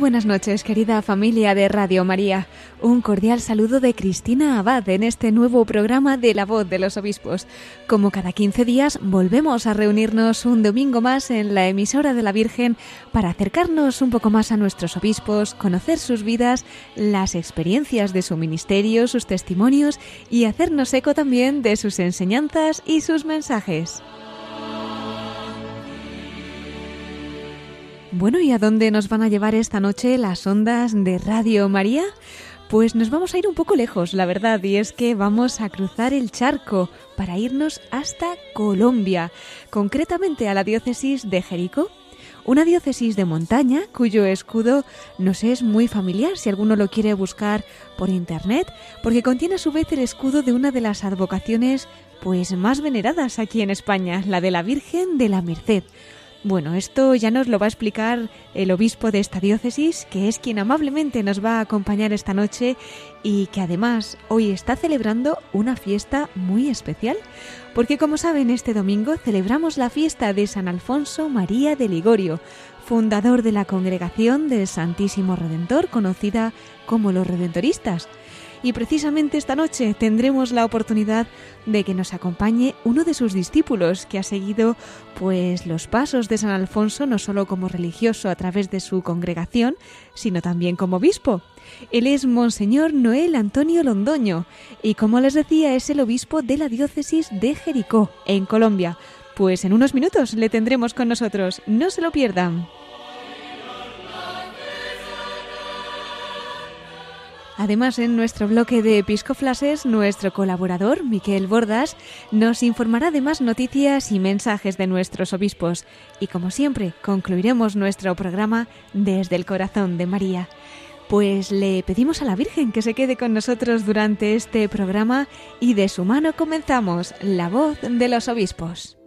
Buenas noches, querida familia de Radio María. Un cordial saludo de Cristina Abad en este nuevo programa de La Voz de los Obispos. Como cada 15 días, volvemos a reunirnos un domingo más en la emisora de la Virgen para acercarnos un poco más a nuestros obispos, conocer sus vidas, las experiencias de su ministerio, sus testimonios y hacernos eco también de sus enseñanzas y sus mensajes. Bueno, ¿y a dónde nos van a llevar esta noche las ondas de Radio María? Pues nos vamos a ir un poco lejos, la verdad, y es que vamos a cruzar el charco para irnos hasta Colombia, concretamente a la diócesis de Jericó, una diócesis de montaña cuyo escudo nos es muy familiar si alguno lo quiere buscar por internet, porque contiene a su vez el escudo de una de las advocaciones pues más veneradas aquí en España, la de la Virgen de la Merced. Bueno, esto ya nos lo va a explicar el obispo de esta diócesis, que es quien amablemente nos va a acompañar esta noche y que además hoy está celebrando una fiesta muy especial, porque como saben, este domingo celebramos la fiesta de San Alfonso María de Ligorio, fundador de la congregación del Santísimo Redentor, conocida como los Redentoristas y precisamente esta noche tendremos la oportunidad de que nos acompañe uno de sus discípulos que ha seguido pues los pasos de San Alfonso no solo como religioso a través de su congregación, sino también como obispo. Él es Monseñor Noel Antonio Londoño y como les decía es el obispo de la diócesis de Jericó, en Colombia. Pues en unos minutos le tendremos con nosotros, no se lo pierdan. Además, en nuestro bloque de Episcoflases, nuestro colaborador, Miquel Bordas, nos informará de más noticias y mensajes de nuestros obispos. Y como siempre, concluiremos nuestro programa desde el corazón de María. Pues le pedimos a la Virgen que se quede con nosotros durante este programa y de su mano comenzamos La voz de los obispos.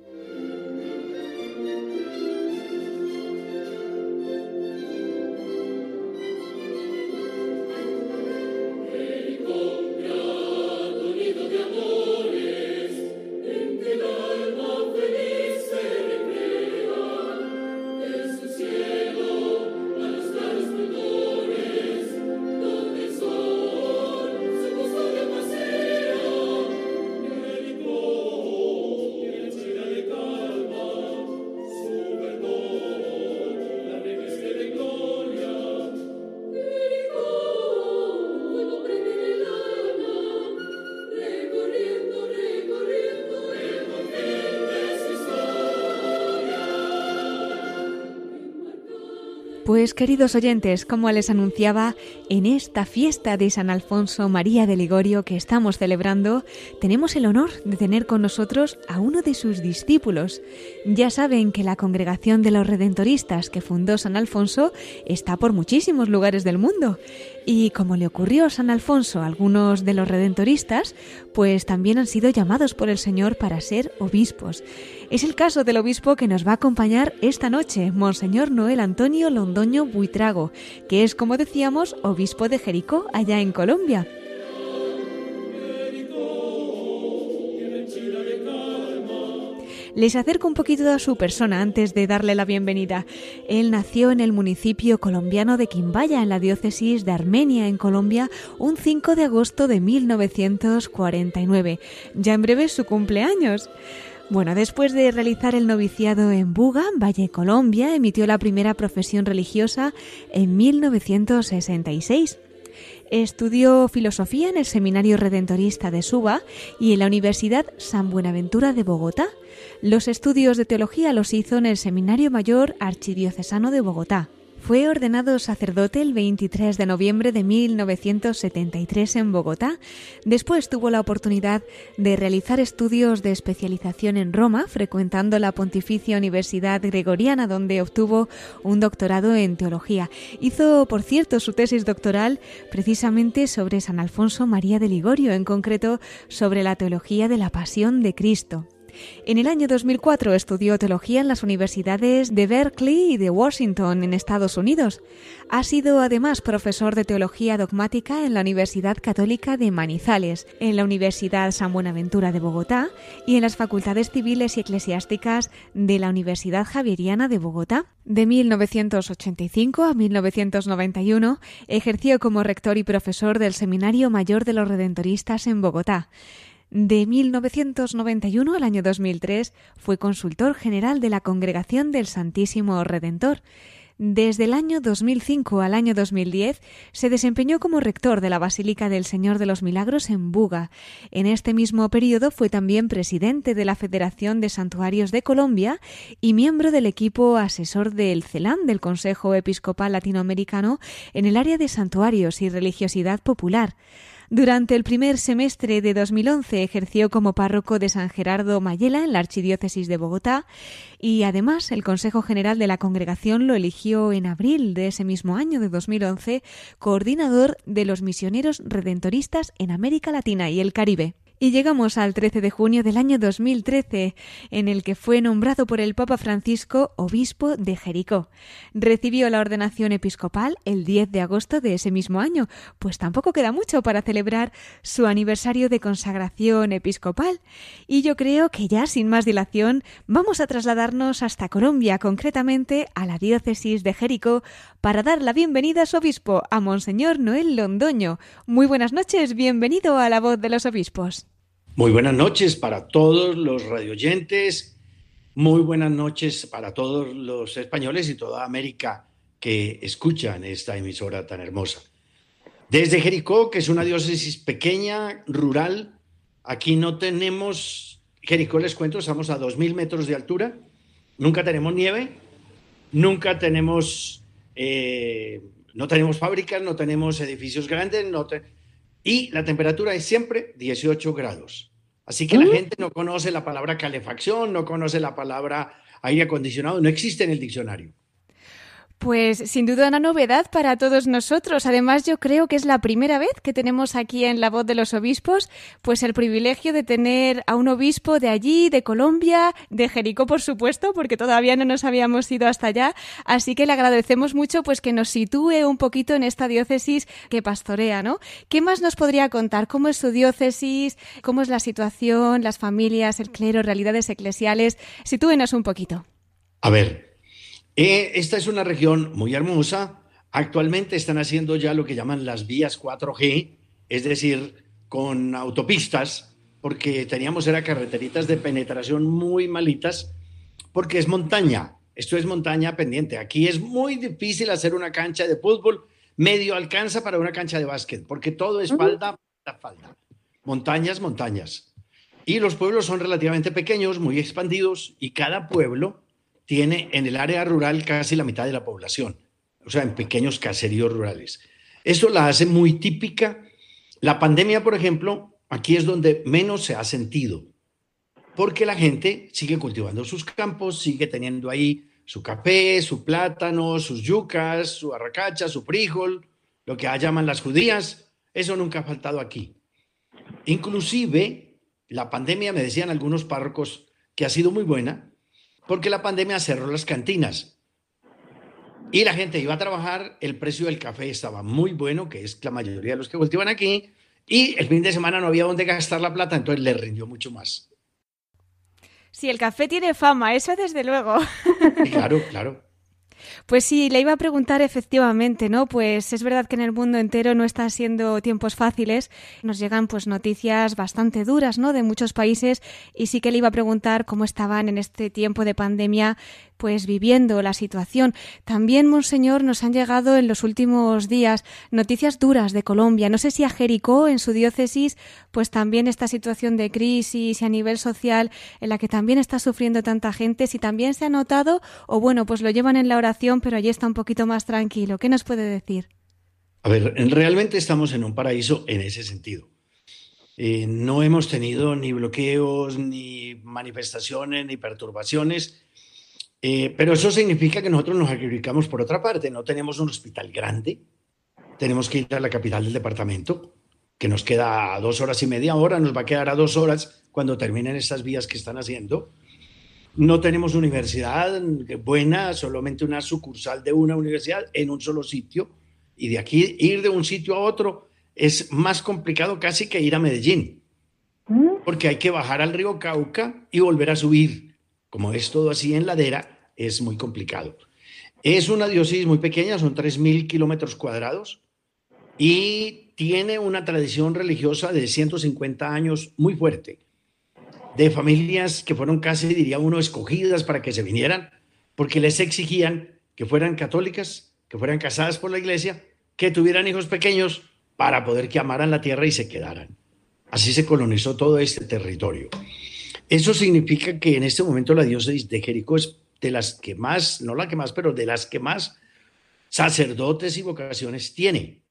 Pues queridos oyentes, como les anunciaba, en esta fiesta de San Alfonso María de Ligorio que estamos celebrando, tenemos el honor de tener con nosotros a uno de sus discípulos. Ya saben que la congregación de los redentoristas que fundó San Alfonso está por muchísimos lugares del mundo. Y como le ocurrió a San Alfonso algunos de los redentoristas, pues también han sido llamados por el Señor para ser obispos. Es el caso del obispo que nos va a acompañar esta noche, Monseñor Noel Antonio Londoño Buitrago, que es, como decíamos, obispo de Jericó, allá en Colombia. Les acerco un poquito a su persona antes de darle la bienvenida. Él nació en el municipio colombiano de Quimbaya, en la diócesis de Armenia, en Colombia, un 5 de agosto de 1949. Ya en breve es su cumpleaños. Bueno, después de realizar el noviciado en Buga, Valle, Colombia, emitió la primera profesión religiosa en 1966. Estudió filosofía en el Seminario Redentorista de Suba y en la Universidad San Buenaventura de Bogotá. Los estudios de teología los hizo en el Seminario Mayor Archidiocesano de Bogotá. Fue ordenado sacerdote el 23 de noviembre de 1973 en Bogotá. Después tuvo la oportunidad de realizar estudios de especialización en Roma, frecuentando la Pontificia Universidad Gregoriana, donde obtuvo un doctorado en teología. Hizo, por cierto, su tesis doctoral precisamente sobre San Alfonso María de Ligorio, en concreto sobre la teología de la pasión de Cristo. En el año 2004 estudió teología en las universidades de Berkeley y de Washington, en Estados Unidos. Ha sido además profesor de teología dogmática en la Universidad Católica de Manizales, en la Universidad San Buenaventura de Bogotá y en las facultades civiles y eclesiásticas de la Universidad Javeriana de Bogotá. De 1985 a 1991 ejerció como rector y profesor del Seminario Mayor de los Redentoristas en Bogotá. De 1991 al año 2003 fue consultor general de la Congregación del Santísimo Redentor. Desde el año 2005 al año 2010 se desempeñó como rector de la Basílica del Señor de los Milagros en Buga. En este mismo periodo fue también presidente de la Federación de Santuarios de Colombia y miembro del equipo asesor del CELAM del Consejo Episcopal Latinoamericano en el área de santuarios y religiosidad popular. Durante el primer semestre de 2011 ejerció como párroco de San Gerardo Mayela en la Archidiócesis de Bogotá y además el Consejo General de la Congregación lo eligió en abril de ese mismo año de 2011 coordinador de los misioneros redentoristas en América Latina y el Caribe. Y llegamos al 13 de junio del año 2013, en el que fue nombrado por el Papa Francisco obispo de Jericó. Recibió la ordenación episcopal el 10 de agosto de ese mismo año, pues tampoco queda mucho para celebrar su aniversario de consagración episcopal. Y yo creo que ya sin más dilación vamos a trasladarnos hasta Colombia, concretamente a la diócesis de Jericó, para dar la bienvenida a su obispo, a Monseñor Noel Londoño. Muy buenas noches, bienvenido a la voz de los obispos. Muy buenas noches para todos los radioyentes, muy buenas noches para todos los españoles y toda América que escuchan esta emisora tan hermosa. Desde Jericó, que es una diócesis pequeña, rural, aquí no tenemos, Jericó les cuento, estamos a 2.000 metros de altura, nunca tenemos nieve, nunca tenemos, eh, no tenemos fábricas, no tenemos edificios grandes, no y la temperatura es siempre 18 grados. Así que la gente no conoce la palabra calefacción, no conoce la palabra aire acondicionado, no existe en el diccionario. Pues sin duda una novedad para todos nosotros. Además, yo creo que es la primera vez que tenemos aquí en La Voz de los Obispos, pues el privilegio de tener a un obispo de allí, de Colombia, de Jericó, por supuesto, porque todavía no nos habíamos ido hasta allá. Así que le agradecemos mucho pues que nos sitúe un poquito en esta diócesis que pastorea, ¿no? ¿Qué más nos podría contar? ¿Cómo es su diócesis? ¿Cómo es la situación, las familias, el clero, realidades eclesiales? Sitúenos un poquito. A ver, eh, esta es una región muy hermosa. Actualmente están haciendo ya lo que llaman las vías 4G, es decir, con autopistas, porque teníamos era carreteritas de penetración muy malitas, porque es montaña. Esto es montaña pendiente. Aquí es muy difícil hacer una cancha de fútbol, medio alcanza para una cancha de básquet, porque todo es falda, falda, falda. Montañas, montañas. Y los pueblos son relativamente pequeños, muy expandidos, y cada pueblo tiene en el área rural casi la mitad de la población, o sea, en pequeños caseríos rurales. Eso la hace muy típica. La pandemia, por ejemplo, aquí es donde menos se ha sentido, porque la gente sigue cultivando sus campos, sigue teniendo ahí su café, su plátano, sus yucas, su arracacha, su frijol, lo que llaman las judías. Eso nunca ha faltado aquí. Inclusive, la pandemia, me decían algunos párrocos, que ha sido muy buena, porque la pandemia cerró las cantinas. Y la gente iba a trabajar, el precio del café estaba muy bueno, que es la mayoría de los que cultivan aquí, y el fin de semana no había dónde gastar la plata, entonces le rindió mucho más. Sí, el café tiene fama, eso desde luego. Claro, claro. Pues sí, le iba a preguntar efectivamente, ¿no? Pues es verdad que en el mundo entero no están siendo tiempos fáciles. Nos llegan pues noticias bastante duras, ¿no? De muchos países y sí que le iba a preguntar cómo estaban en este tiempo de pandemia pues viviendo la situación. También, Monseñor, nos han llegado en los últimos días noticias duras de Colombia. No sé si a Jericó, en su diócesis, pues también esta situación de crisis y a nivel social en la que también está sufriendo tanta gente, si también se ha notado o bueno, pues lo llevan en la oración, pero allí está un poquito más tranquilo. ¿Qué nos puede decir? A ver, realmente estamos en un paraíso en ese sentido. Eh, no hemos tenido ni bloqueos, ni manifestaciones, ni perturbaciones, eh, pero eso significa que nosotros nos sacrificamos por otra parte. No tenemos un hospital grande, tenemos que ir a la capital del departamento, que nos queda a dos horas y media hora, nos va a quedar a dos horas cuando terminen estas vías que están haciendo. No tenemos universidad buena, solamente una sucursal de una universidad en un solo sitio. Y de aquí ir de un sitio a otro es más complicado casi que ir a Medellín, mm. porque hay que bajar al río Cauca y volver a subir. Como es todo así en ladera, es muy complicado. Es una diócesis muy pequeña, son 3.000 kilómetros cuadrados y tiene una tradición religiosa de 150 años muy fuerte, de familias que fueron casi, diría uno, escogidas para que se vinieran, porque les exigían que fueran católicas, que fueran casadas por la iglesia, que tuvieran hijos pequeños para poder que amaran la tierra y se quedaran. Así se colonizó todo este territorio. Eso significa que en este momento la diócesis de Jericó es de las que más, no la que más, pero de las que más sacerdotes y vocaciones tiene.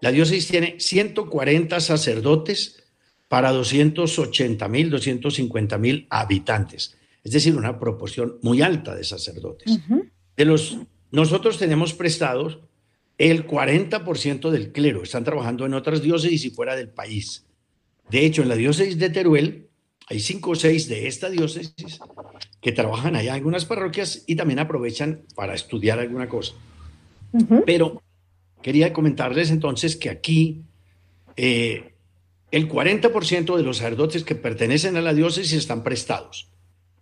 La diócesis tiene 140 sacerdotes para 280 mil, 250 mil habitantes. Es decir, una proporción muy alta de sacerdotes. De los, nosotros tenemos prestados el 40% del clero están trabajando en otras diócesis y fuera del país. De hecho, en la diócesis de Teruel hay cinco o seis de esta diócesis que trabajan allá en algunas parroquias y también aprovechan para estudiar alguna cosa. Pero quería comentarles entonces que aquí eh, el 40% de los sacerdotes que pertenecen a la diócesis están prestados.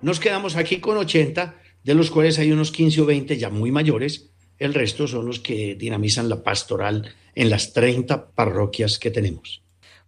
Nos quedamos aquí con 80, de los cuales hay unos 15 o 20 ya muy mayores, el resto son los que dinamizan la pastoral en las 30 parroquias que tenemos.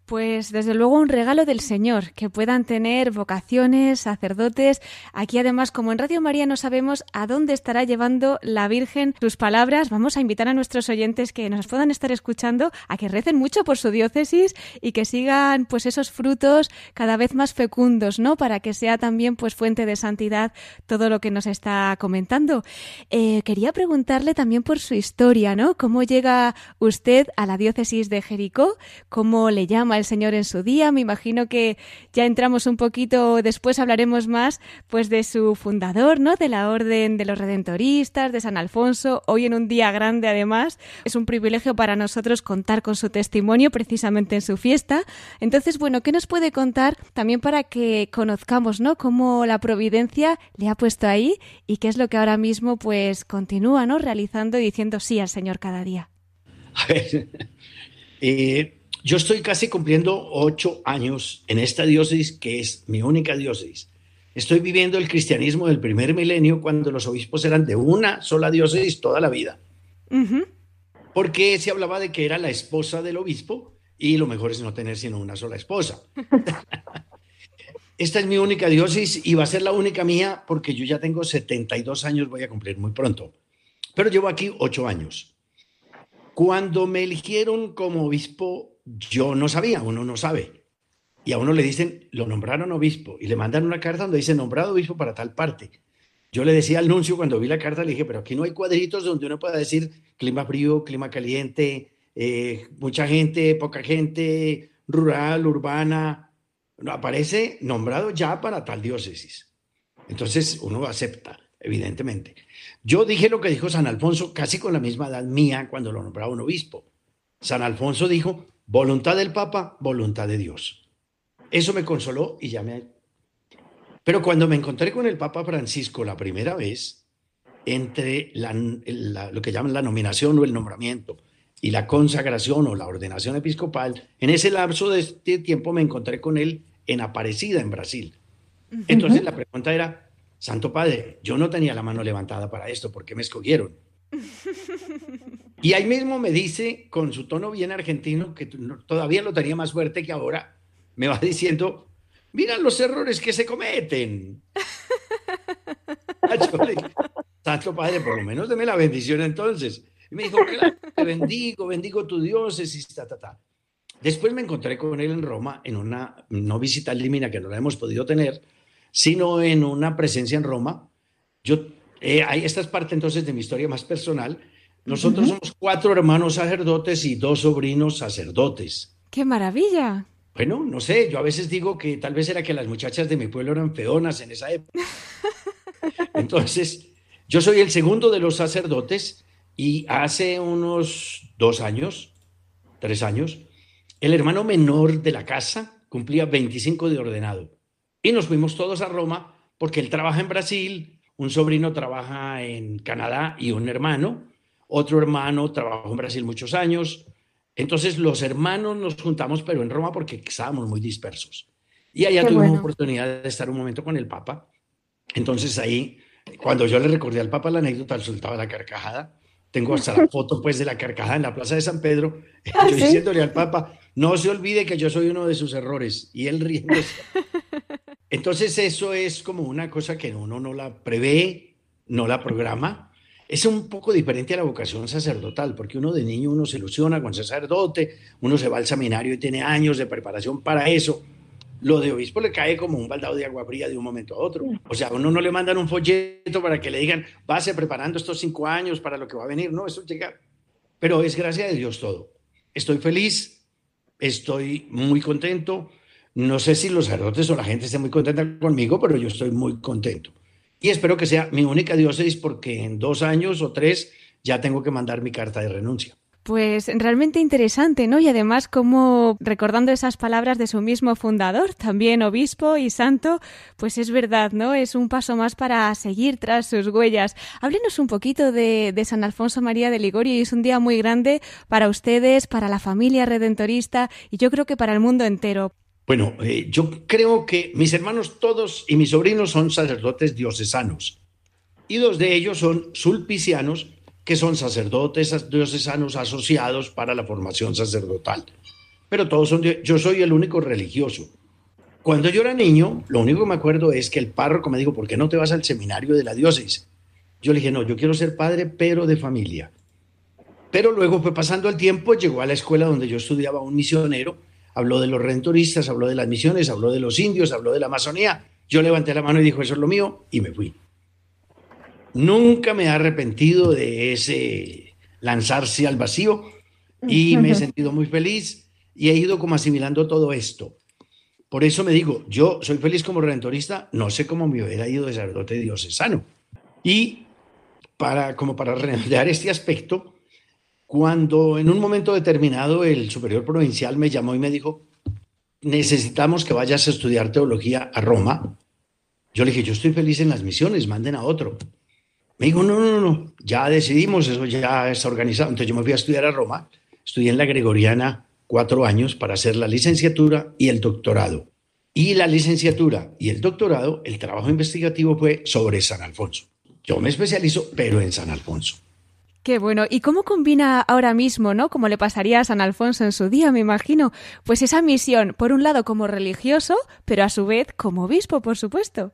Pues desde luego un regalo del Señor, que puedan tener vocaciones, sacerdotes. Aquí además, como en Radio María no sabemos a dónde estará llevando la Virgen sus palabras, vamos a invitar a nuestros oyentes que nos puedan estar escuchando a que recen mucho por su diócesis y que sigan pues esos frutos cada vez más fecundos, ¿no? Para que sea también pues fuente de santidad todo lo que nos está comentando. Eh, quería preguntarle también por su historia, ¿no? ¿Cómo llega usted a la diócesis de Jericó? ¿Cómo le llama el Señor en su día. Me imagino que ya entramos un poquito, después hablaremos más pues de su fundador, ¿no? De la Orden de los Redentoristas, de San Alfonso, hoy en un día grande además. Es un privilegio para nosotros contar con su testimonio precisamente en su fiesta. Entonces, bueno, ¿qué nos puede contar también para que conozcamos, ¿no? Cómo la providencia le ha puesto ahí y qué es lo que ahora mismo pues continúa, ¿no? Realizando y diciendo sí al Señor cada día. A ver, eh, yo estoy casi cumpliendo ocho años en esta diócesis, que es mi única diócesis. Estoy viviendo el cristianismo del primer milenio cuando los obispos eran de una sola diócesis toda la vida. Porque se hablaba de que era la esposa del obispo y lo mejor es no tener sino una sola esposa. Esta es mi única diócesis y va a ser la única mía porque yo ya tengo 72 años, voy a cumplir muy pronto. Pero llevo aquí ocho años. Cuando me eligieron como obispo yo no sabía, uno no sabe. Y a uno le dicen, lo nombraron obispo, y le mandan una carta donde dice nombrado obispo para tal parte. Yo le decía al nuncio cuando vi la carta, le dije, pero aquí no hay cuadritos donde uno pueda decir clima frío, clima caliente, eh, mucha gente, poca gente, rural, urbana. No, aparece nombrado ya para tal diócesis. Entonces uno acepta, evidentemente. Yo dije lo que dijo San Alfonso, casi con la misma edad mía, cuando lo nombraba un obispo. San Alfonso dijo, Voluntad del Papa, voluntad de Dios. Eso me consoló y ya me... Pero cuando me encontré con el Papa Francisco la primera vez, entre lo que llaman la nominación o el nombramiento y la consagración o la ordenación episcopal, en ese lapso de este tiempo me encontré con él en Aparecida, en Brasil. Entonces la pregunta era, Santo Padre, yo no tenía la mano levantada para esto, ¿por qué me escogieron? Y ahí mismo me dice, con su tono bien argentino, que todavía lo tenía más fuerte que ahora, me va diciendo, mira los errores que se cometen. Dije, Santo Padre, por lo menos deme la bendición entonces. Y me dijo, te bendigo, bendigo tu diócesis, ta, ta, ta. Después me encontré con él en Roma, en una no visita limina que no la hemos podido tener, sino en una presencia en Roma. Yo, eh, ahí esta es parte entonces de mi historia más personal. Nosotros somos cuatro hermanos sacerdotes y dos sobrinos sacerdotes. ¡Qué maravilla! Bueno, no sé, yo a veces digo que tal vez era que las muchachas de mi pueblo eran feonas en esa época. Entonces, yo soy el segundo de los sacerdotes y hace unos dos años, tres años, el hermano menor de la casa cumplía 25 de ordenado. Y nos fuimos todos a Roma porque él trabaja en Brasil, un sobrino trabaja en Canadá y un hermano, otro hermano trabajó en Brasil muchos años. Entonces los hermanos nos juntamos, pero en Roma porque estábamos muy dispersos. Y allá Qué tuvimos bueno. oportunidad de estar un momento con el Papa. Entonces ahí, cuando yo le recordé al Papa la anécdota, él soltaba la carcajada. Tengo hasta la foto pues de la carcajada en la Plaza de San Pedro, Ah, yo ¿sí? diciéndole al Papa, no se olvide que yo soy uno de sus errores. Y él riéndose. Entonces eso es como una cosa que uno no la prevé, no la programa. Es un poco diferente a la vocación sacerdotal, porque uno de niño uno se ilusiona con sacerdote, uno se va al seminario y tiene años de preparación para eso. Lo de obispo le cae como un baldado de agua fría de un momento a otro. O sea, a uno no le mandan un folleto para que le digan, váse preparando estos cinco años para lo que va a venir. No, eso llega. Pero es gracia de Dios todo. Estoy feliz, estoy muy contento. No sé si los sacerdotes o la gente esté muy contenta conmigo, pero yo estoy muy contento. Y espero que sea mi única diócesis porque en dos años o tres ya tengo que mandar mi carta de renuncia. Pues realmente interesante, ¿no? Y además como recordando esas palabras de su mismo fundador, también obispo y santo, pues es verdad, ¿no? Es un paso más para seguir tras sus huellas. Háblenos un poquito de, de San Alfonso María de Ligorio y es un día muy grande para ustedes, para la familia redentorista y yo creo que para el mundo entero. Bueno, eh, yo creo que mis hermanos todos y mis sobrinos son sacerdotes diocesanos y dos de ellos son sulpicianos, que son sacerdotes diocesanos asociados para la formación sacerdotal. Pero todos son, yo soy el único religioso. Cuando yo era niño, lo único que me acuerdo es que el párroco me dijo, ¿por qué no te vas al seminario de la diócesis? Yo le dije, no, yo quiero ser padre, pero de familia. Pero luego fue pasando el tiempo, llegó a la escuela donde yo estudiaba un misionero, habló de los redentoristas, habló de las misiones, habló de los indios, habló de la Amazonía. Yo levanté la mano y dijo, eso es lo mío, y me fui. Nunca me he arrepentido de ese lanzarse al vacío y me he sentido muy feliz y he ido como asimilando todo esto. Por eso me digo, yo soy feliz como redentorista, no sé cómo me hubiera ido de sacerdote diocesano. Y para, como para redondear este aspecto, cuando en un momento determinado el superior provincial me llamó y me dijo, necesitamos que vayas a estudiar teología a Roma, yo le dije, yo estoy feliz en las misiones, manden a otro. Me dijo, no, no, no, ya decidimos, eso ya está organizado. Entonces yo me fui a estudiar a Roma, estudié en la Gregoriana cuatro años para hacer la licenciatura y el doctorado. Y la licenciatura y el doctorado, el trabajo investigativo fue sobre San Alfonso. Yo me especializo, pero en San Alfonso. Qué bueno. ¿Y cómo combina ahora mismo, no? Como le pasaría a San Alfonso en su día, me imagino, pues esa misión, por un lado como religioso, pero a su vez como obispo, por supuesto.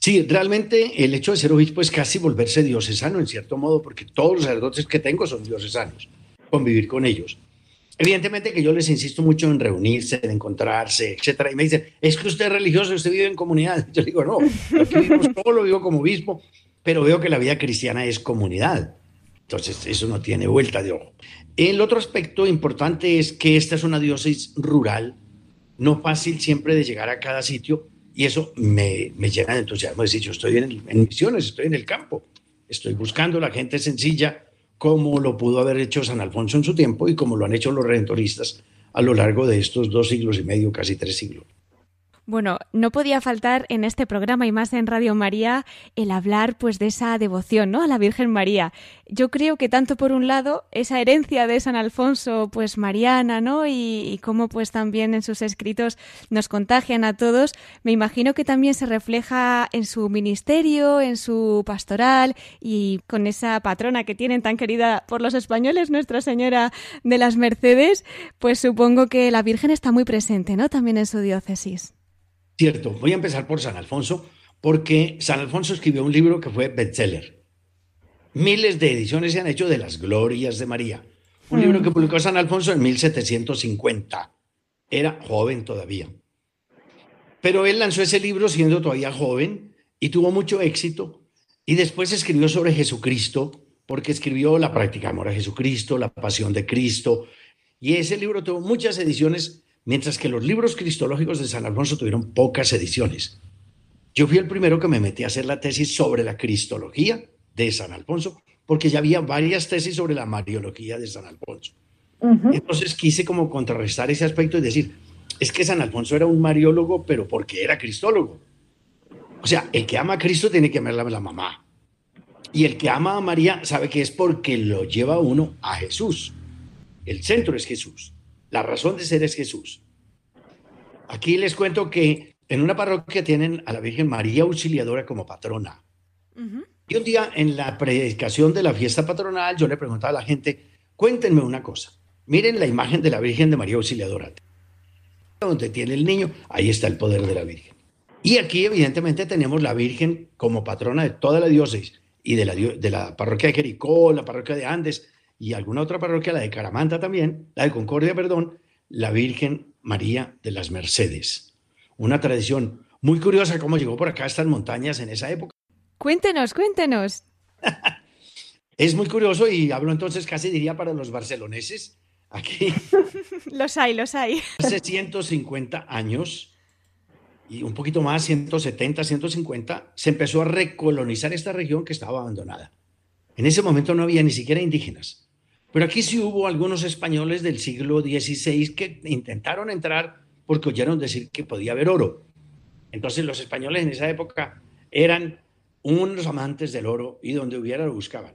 Sí, realmente el hecho de ser obispo es casi volverse diocesano en cierto modo, porque todos los sacerdotes que tengo son diocesanos, convivir con ellos. Evidentemente que yo les insisto mucho en reunirse, en encontrarse, etcétera, y me dicen, es que usted es religioso, usted vive en comunidad. Yo digo, no, aquí vivimos todo lo vivo como obispo, pero veo que la vida cristiana es comunidad. Entonces, eso no tiene vuelta de ojo. El otro aspecto importante es que esta es una diócesis rural, no fácil siempre de llegar a cada sitio, y eso me, me llena de entusiasmo. Es decir, yo estoy en, en misiones, estoy en el campo, estoy buscando la gente sencilla, como lo pudo haber hecho San Alfonso en su tiempo y como lo han hecho los redentoristas a lo largo de estos dos siglos y medio, casi tres siglos. Bueno, no podía faltar en este programa y más en Radio María el hablar pues de esa devoción, ¿no? a la Virgen María. Yo creo que tanto por un lado esa herencia de San Alfonso pues mariana, ¿no? Y, y cómo pues también en sus escritos nos contagian a todos, me imagino que también se refleja en su ministerio, en su pastoral y con esa patrona que tienen tan querida por los españoles, Nuestra Señora de las Mercedes, pues supongo que la Virgen está muy presente, ¿no? También en su diócesis. Cierto, voy a empezar por San Alfonso, porque San Alfonso escribió un libro que fue bestseller. Miles de ediciones se han hecho de las glorias de María. Un libro Mm. que publicó San Alfonso en 1750. Era joven todavía. Pero él lanzó ese libro siendo todavía joven y tuvo mucho éxito. Y después escribió sobre Jesucristo, porque escribió La práctica de amor a Jesucristo, La pasión de Cristo. Y ese libro tuvo muchas ediciones, mientras que los libros cristológicos de San Alfonso tuvieron pocas ediciones. Yo fui el primero que me metí a hacer la tesis sobre la cristología de San Alfonso, porque ya había varias tesis sobre la mariología de San Alfonso. Entonces quise como contrarrestar ese aspecto y decir, es que San Alfonso era un mariólogo, pero porque era cristólogo. O sea, el que ama a Cristo tiene que amar a la mamá. Y el que ama a María sabe que es porque lo lleva uno a Jesús. El centro es Jesús. La razón de ser es Jesús. Aquí les cuento que en una parroquia tienen a la Virgen María Auxiliadora como patrona. Y un día en la predicación de la fiesta patronal yo le preguntaba a la gente, cuéntenme una cosa. Miren la imagen de la Virgen de María Auxiliadora. Donde tiene el niño, ahí está el poder de la Virgen. Y aquí evidentemente tenemos la Virgen como patrona de toda la diócesis y de la, de la parroquia de Jericó, la parroquia de Andes y alguna otra parroquia, la de Caramanta también, la de Concordia, perdón, la Virgen María de las Mercedes. Una tradición muy curiosa cómo llegó por acá a estas montañas en esa época. Cuéntenos, cuéntenos. Es muy curioso y hablo entonces casi diría para los barceloneses. Aquí Los hay, los hay. hace 150 años y un poquito más, 170, 150, se empezó a recolonizar esta región que estaba abandonada. En ese momento no había ni siquiera indígenas. Pero aquí sí hubo algunos españoles del siglo XVI que intentaron entrar porque oyeron decir que podía haber oro. Entonces los españoles en esa época eran unos amantes del oro y donde hubiera lo buscaban.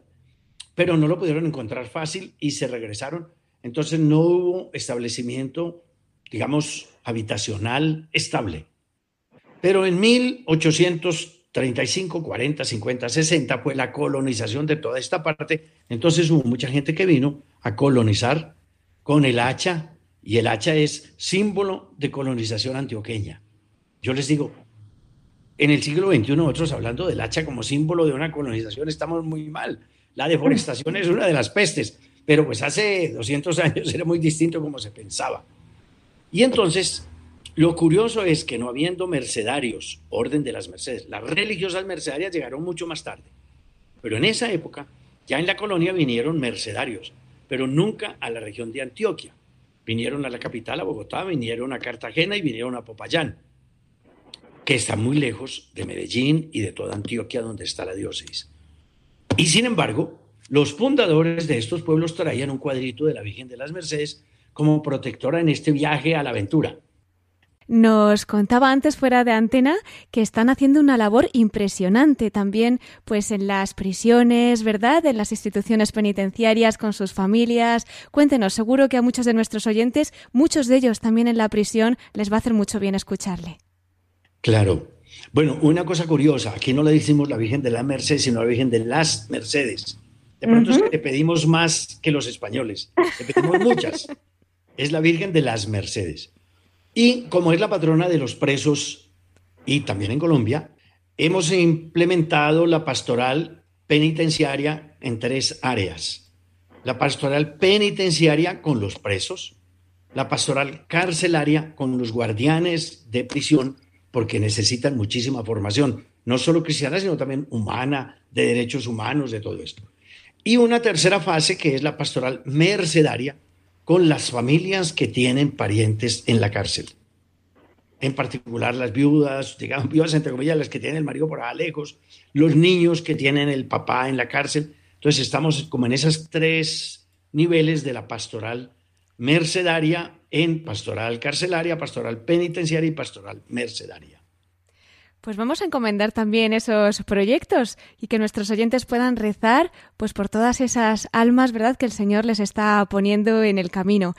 Pero no lo pudieron encontrar fácil y se regresaron. Entonces no hubo establecimiento, digamos, habitacional estable. Pero en 1835, 40, 50, 60 fue la colonización de toda esta parte. Entonces hubo mucha gente que vino a colonizar con el hacha y el hacha es símbolo de colonización antioqueña. Yo les digo, en el siglo XXI nosotros hablando del hacha como símbolo de una colonización estamos muy mal. La deforestación es una de las pestes, pero pues hace 200 años era muy distinto como se pensaba. Y entonces, lo curioso es que no habiendo mercedarios, orden de las mercedes, las religiosas mercedarias llegaron mucho más tarde. Pero en esa época, ya en la colonia vinieron mercedarios, pero nunca a la región de Antioquia. Vinieron a la capital, a Bogotá, vinieron a Cartagena y vinieron a Popayán, que está muy lejos de Medellín y de toda Antioquia donde está la diócesis. Y sin embargo, los fundadores de estos pueblos traían un cuadrito de la Virgen de las Mercedes como protectora en este viaje a la aventura. Nos contaba antes fuera de antena que están haciendo una labor impresionante también, pues en las prisiones, ¿verdad? En las instituciones penitenciarias con sus familias. Cuéntenos, seguro que a muchos de nuestros oyentes, muchos de ellos también en la prisión, les va a hacer mucho bien escucharle. Claro. Bueno, una cosa curiosa, aquí no le decimos la Virgen de la Merced, sino la Virgen de las Mercedes. De pronto es que le pedimos más que los españoles, le pedimos muchas. Es la Virgen de las Mercedes. Y como es la patrona de los presos y también en Colombia, hemos implementado la pastoral penitenciaria en tres áreas. La pastoral penitenciaria con los presos, la pastoral carcelaria con los guardianes de prisión, porque necesitan muchísima formación, no solo cristiana, sino también humana, de derechos humanos, de todo esto. Y una tercera fase que es la pastoral mercedaria con las familias que tienen parientes en la cárcel. En particular las viudas, digamos, viudas entre comillas, las que tienen el marido por allá lejos, los niños que tienen el papá en la cárcel. Entonces estamos como en esos tres niveles de la pastoral mercedaria en pastoral carcelaria, pastoral penitenciaria y pastoral mercedaria. Pues vamos a encomendar también esos proyectos y que nuestros oyentes puedan rezar pues por todas esas almas, ¿verdad?, que el Señor les está poniendo en el camino.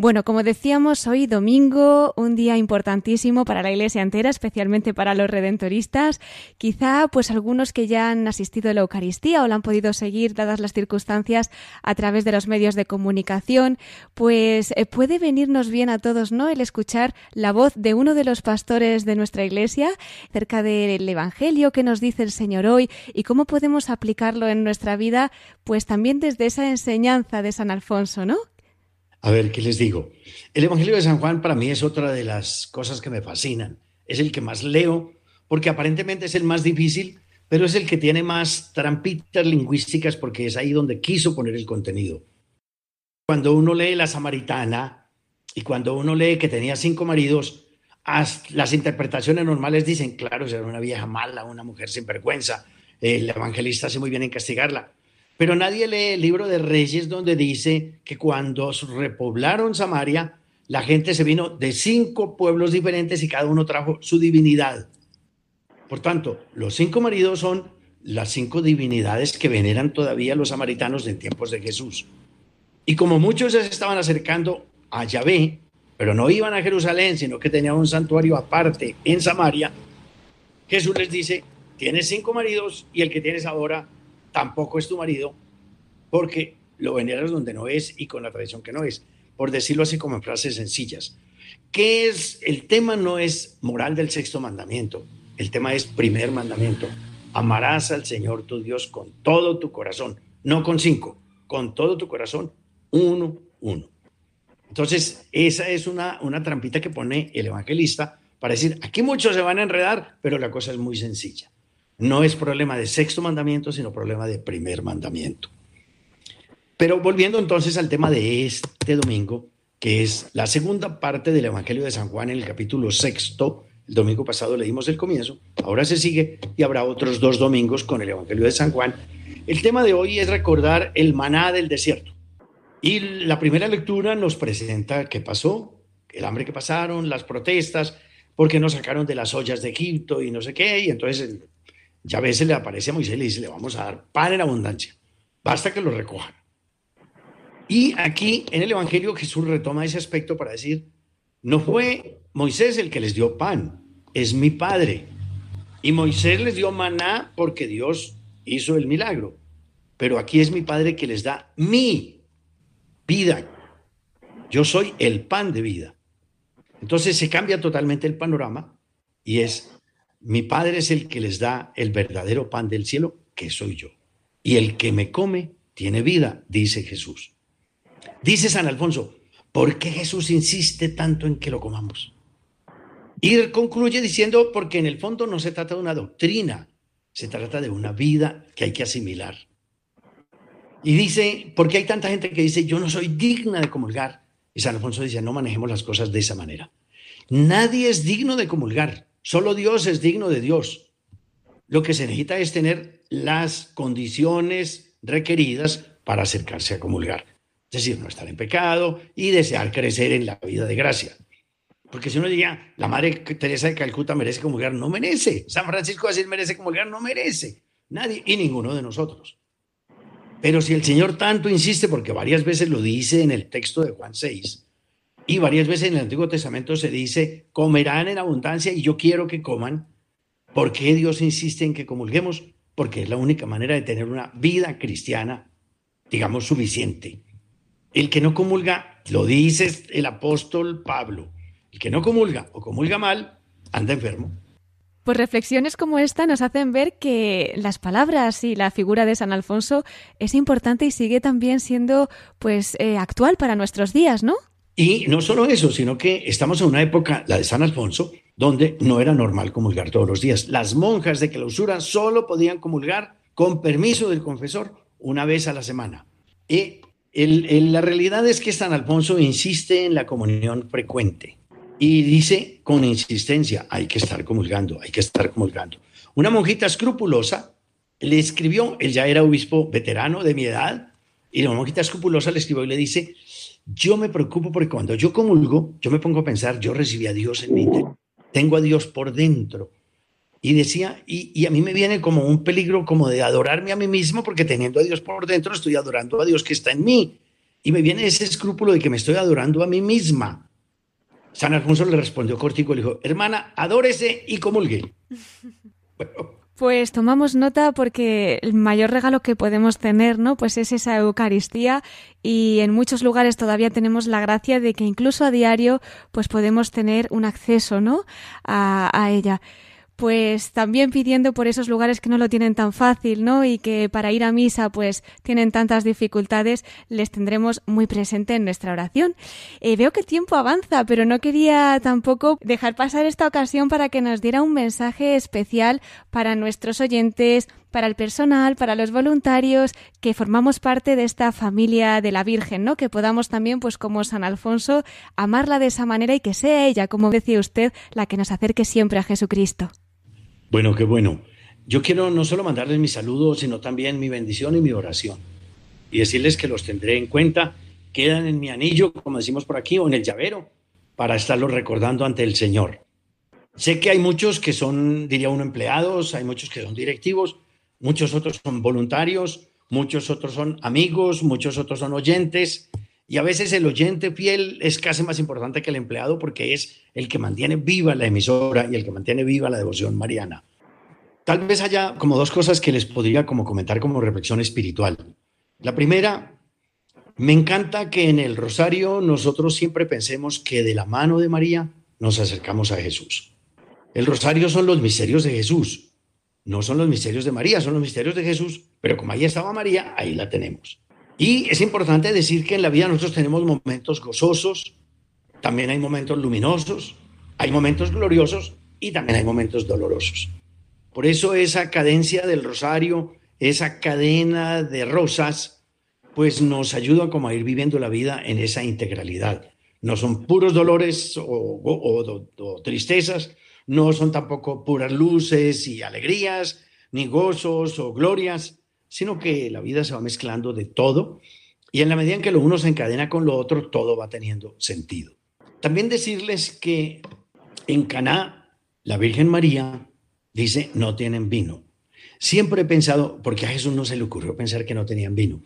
Bueno, como decíamos, hoy domingo, un día importantísimo para la Iglesia entera, especialmente para los redentoristas. Quizá, pues algunos que ya han asistido a la Eucaristía o la han podido seguir, dadas las circunstancias, a través de los medios de comunicación, pues eh, puede venirnos bien a todos, ¿no? El escuchar la voz de uno de los pastores de nuestra Iglesia acerca del Evangelio que nos dice el Señor hoy y cómo podemos aplicarlo en nuestra vida, pues también desde esa enseñanza de San Alfonso, ¿no? A ver, ¿qué les digo? El Evangelio de San Juan para mí es otra de las cosas que me fascinan. Es el que más leo, porque aparentemente es el más difícil, pero es el que tiene más trampitas lingüísticas porque es ahí donde quiso poner el contenido. Cuando uno lee La Samaritana y cuando uno lee que tenía cinco maridos, las interpretaciones normales dicen, claro, era una vieja mala, una mujer sin vergüenza. El evangelista hace muy bien en castigarla. Pero nadie lee el libro de Reyes donde dice que cuando repoblaron Samaria, la gente se vino de cinco pueblos diferentes y cada uno trajo su divinidad. Por tanto, los cinco maridos son las cinco divinidades que veneran todavía los samaritanos en tiempos de Jesús. Y como muchos se estaban acercando a Yahvé, pero no iban a Jerusalén, sino que tenían un santuario aparte en Samaria, Jesús les dice, tienes cinco maridos y el que tienes ahora tampoco es tu marido, porque lo veneras donde no es y con la tradición que no es, por decirlo así como en frases sencillas. ¿Qué es? El tema no es moral del sexto mandamiento, el tema es primer mandamiento. Amarás al Señor tu Dios con todo tu corazón, no con cinco, con todo tu corazón, uno, uno. Entonces, esa es una, una trampita que pone el evangelista para decir, aquí muchos se van a enredar, pero la cosa es muy sencilla. No es problema de sexto mandamiento, sino problema de primer mandamiento. Pero volviendo entonces al tema de este domingo, que es la segunda parte del Evangelio de San Juan en el capítulo sexto. El domingo pasado leímos el comienzo, ahora se sigue y habrá otros dos domingos con el Evangelio de San Juan. El tema de hoy es recordar el maná del desierto. Y la primera lectura nos presenta qué pasó, el hambre que pasaron, las protestas, porque nos sacaron de las ollas de Egipto y no sé qué, y entonces a veces le aparece a Moisés y le dice, le vamos a dar pan en abundancia, basta que lo recojan. Y aquí en el Evangelio Jesús retoma ese aspecto para decir, no fue Moisés el que les dio pan, es mi Padre. Y Moisés les dio maná porque Dios hizo el milagro. Pero aquí es mi Padre que les da mi vida. Yo soy el pan de vida. Entonces se cambia totalmente el panorama y es mi Padre es el que les da el verdadero pan del cielo, que soy yo. Y el que me come tiene vida, dice Jesús. Dice San Alfonso, ¿por qué Jesús insiste tanto en que lo comamos? Y concluye diciendo, porque en el fondo no se trata de una doctrina, se trata de una vida que hay que asimilar. Y dice, ¿por qué hay tanta gente que dice, yo no soy digna de comulgar? Y San Alfonso dice, no manejemos las cosas de esa manera. Nadie es digno de comulgar. Solo Dios es digno de Dios. Lo que se necesita es tener las condiciones requeridas para acercarse a comulgar. Es decir, no estar en pecado y desear crecer en la vida de gracia. Porque si uno diría, la Madre Teresa de Calcuta merece comulgar, no merece. San Francisco de Asís merece comulgar, no merece. Nadie y ninguno de nosotros. Pero si el Señor tanto insiste, porque varias veces lo dice en el texto de Juan 6, y varias veces en el Antiguo Testamento se dice, comerán en abundancia y yo quiero que coman. ¿Por qué Dios insiste en que comulguemos? Porque es la única manera de tener una vida cristiana, digamos, suficiente. El que no comulga, lo dice el apóstol Pablo, el que no comulga o comulga mal, anda enfermo. Pues reflexiones como esta nos hacen ver que las palabras y la figura de San Alfonso es importante y sigue también siendo pues eh, actual para nuestros días, ¿no? Y no solo eso, sino que estamos en una época, la de San Alfonso, donde no era normal comulgar todos los días. Las monjas de clausura solo podían comulgar con permiso del confesor una vez a la semana. Y la realidad es que San Alfonso insiste en la comunión frecuente y dice con insistencia, hay que estar comulgando, hay que estar comulgando. Una monjita escrupulosa le escribió, él ya era obispo veterano de mi edad, y la monjita escrupulosa le escribió y le dice, yo me preocupo porque cuando yo comulgo, yo me pongo a pensar, yo recibí a Dios en mi interior, tengo a Dios por dentro. Y decía, y, a mí me viene como un peligro como de adorarme a mí mismo, porque teniendo a Dios por dentro, estoy adorando a Dios que está en mí. y me viene ese escrúpulo de que me estoy adorando a mí misma. San Alfonso le respondió cortico, le dijo, hermana, adórese y comulgue. Pues tomamos nota porque el mayor regalo que podemos tener, ¿no? Pues es esa Eucaristía y en muchos lugares todavía tenemos la gracia de que incluso a diario pues podemos tener un acceso, ¿no? A, a ella pues también pidiendo por esos lugares que no lo tienen tan fácil, ¿no? Y que para ir a misa, pues tienen tantas dificultades, les tendremos muy presente en nuestra oración. Eh, veo que el tiempo avanza, pero no quería tampoco dejar pasar esta ocasión para que nos diera un mensaje especial para nuestros oyentes, para el personal, para los voluntarios, que formamos parte de esta familia de la Virgen, ¿no? Que podamos también, pues como San Alfonso, amarla de esa manera y que sea ella, como decía usted, la que nos acerque siempre a Jesucristo. Bueno, qué bueno. Yo quiero no solo mandarles mis saludos, sino también mi bendición y mi oración. Y decirles que los tendré en cuenta, quedan en mi anillo, como decimos por aquí, o en el llavero, para estarlos recordando ante el Señor. Sé que hay muchos que son, diría uno, empleados, hay muchos que son directivos, muchos otros son voluntarios, muchos otros son amigos, muchos otros son oyentes. Y a veces el oyente fiel es casi más importante que el empleado porque es el que mantiene viva la emisora y el que mantiene viva la devoción mariana. Tal vez haya como dos cosas que les podría como comentar como reflexión espiritual. La primera, me encanta que en el rosario nosotros siempre pensemos que de la mano de María nos acercamos a Jesús. El rosario son los misterios de Jesús, no son los misterios de María, son los misterios de Jesús, pero como ahí estaba María, ahí la tenemos. Y es importante decir que en la vida nosotros tenemos momentos gozosos, también hay momentos luminosos, hay momentos gloriosos y también hay momentos dolorosos. Por eso esa cadencia del rosario, esa cadena de rosas, pues nos ayuda como a ir viviendo la vida en esa integralidad. No son puros dolores o, o tristezas, no son tampoco puras luces y alegrías, ni gozos o glorias, sino que la vida se va mezclando de todo y en la medida en que lo uno se encadena con lo otro, todo va teniendo sentido. También decirles que en Caná, la Virgen María dice, no tienen vino. Siempre he pensado, porque a Jesús no se le ocurrió pensar que no tenían vino,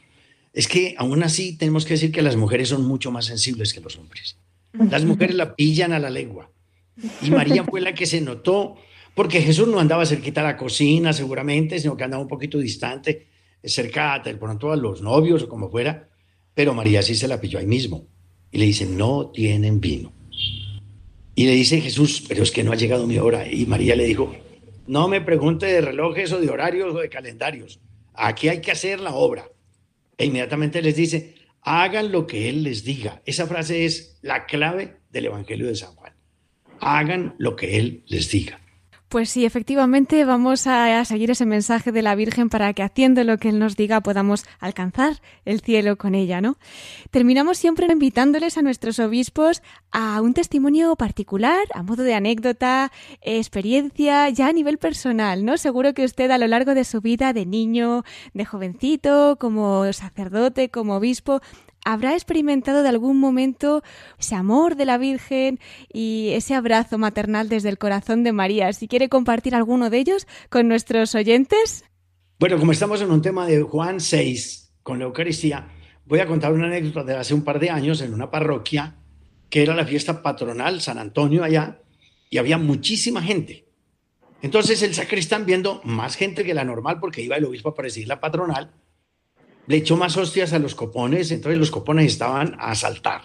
es que aún así tenemos que decir que las mujeres son mucho más sensibles que los hombres. Las mujeres la pillan a la lengua. Y María fue la que se notó, porque Jesús no andaba cerquita a la cocina seguramente, sino que andaba un poquito distante cerca de pronto a los novios o como fuera, pero María sí se la pilló ahí mismo. Y le dice, no tienen vino. Y le dice Jesús, pero es que no ha llegado mi hora. Y María le dijo, no me pregunte de relojes o de horarios o de calendarios. Aquí hay que hacer la obra. E inmediatamente les dice, hagan lo que Él les diga. Esa frase es la clave del Evangelio de San Juan. Hagan lo que Él les diga. Pues sí, efectivamente vamos a, seguir ese mensaje de la Virgen para que haciendo lo que Él nos diga podamos alcanzar el cielo con ella, ¿no? Terminamos siempre invitándoles a nuestros obispos a un testimonio particular, a modo de anécdota, experiencia, ya a nivel personal, ¿no? Seguro que usted a lo largo de su vida de niño, de jovencito, como sacerdote, como obispo, habrá experimentado de algún momento ese amor de la Virgen y ese abrazo maternal desde el corazón de María. Si quiere compartir alguno de ellos con nuestros oyentes. Bueno, como estamos en un tema de Juan 6 con la Eucaristía, voy a contar una anécdota de hace un par de años en una parroquia que era la fiesta patronal San Antonio allá y había muchísima gente. Entonces el sacristán viendo más gente que la normal porque iba el obispo a presidir la patronal, le echó más hostias a los copones, entonces los copones estaban a asaltar.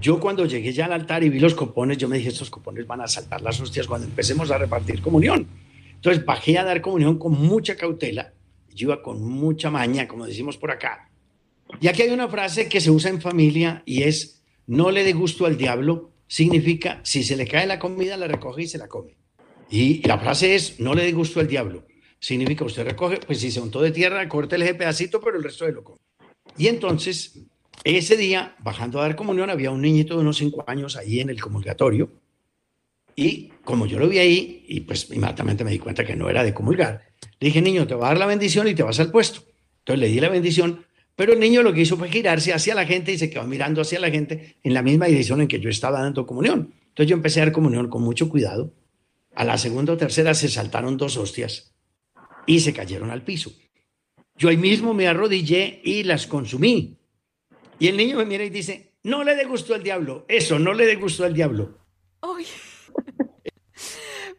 Yo cuando llegué ya al altar y vi los copones, yo me dije, estos copones van a asaltar las hostias cuando empecemos a repartir comunión. Entonces bajé a dar comunión con mucha cautela, yo iba con mucha maña, como decimos por acá. Y aquí hay una frase que se usa en familia y es, no le dé gusto al diablo, significa, si se le cae la comida, la recoge y se la come. Y la frase es, no le dé gusto al diablo significa usted recoge, pues si se untó de tierra, corte ese pedacito, pero el resto de lo come. Y entonces, ese día, bajando a dar comunión, había un niñito de unos cinco años ahí en el comulgatorio. Y como yo lo vi ahí, y pues inmediatamente me di cuenta que no era de comulgar, le dije, niño, te voy a dar la bendición y te vas al puesto. Entonces le di la bendición, pero el niño lo que hizo fue girarse hacia la gente y se quedó mirando hacia la gente en la misma dirección en que yo estaba dando comunión. Entonces yo empecé a dar comunión con mucho cuidado. A la segunda o tercera se saltaron dos hostias y se cayeron al piso. Yo ahí mismo me arrodillé y las consumí. Y el niño me mira y dice, no le dé gusto al diablo. Eso, no le dé gusto al diablo.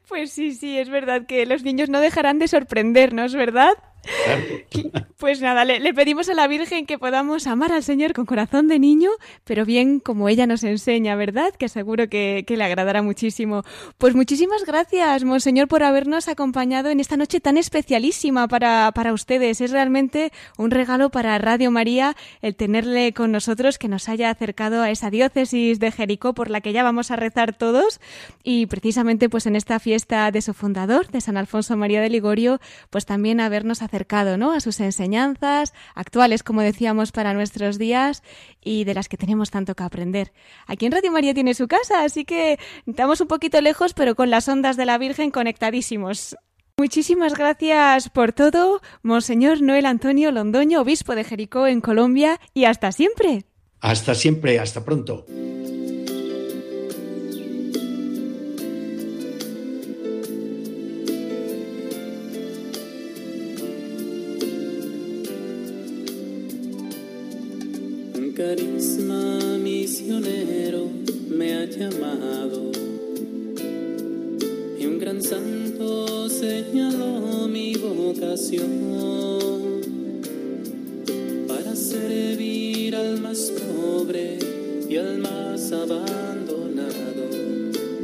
Pues sí, sí, es verdad que los niños no dejarán de sorprendernos, ¿verdad? Pues nada, le, pedimos a la Virgen que podamos amar al Señor con corazón de niño, pero bien como ella nos enseña, ¿verdad? Que seguro que, le agradará muchísimo. Pues muchísimas gracias, Monseñor, por habernos acompañado en esta noche tan especialísima para, para ustedes. Es realmente un regalo para Radio María el tenerle con nosotros, que nos haya acercado a esa diócesis de Jericó por la que ya vamos a rezar todos. Y precisamente pues en esta fiesta de su fundador, de San Alfonso María de Ligorio, pues también habernos acercado ¿no? a sus enseñanzas, actuales, como decíamos, para nuestros días y de las que tenemos tanto que aprender. Aquí en Radio María tiene su casa, así que estamos un poquito lejos, pero con las ondas de la Virgen conectadísimos. Muchísimas gracias por todo, Monseñor Noel Antonio Londoño, obispo de Jericó en Colombia, y hasta siempre. Hasta siempre, hasta pronto. Carisma misionero me ha llamado y un gran santo señaló mi vocación para servir al más pobre y al más abandonado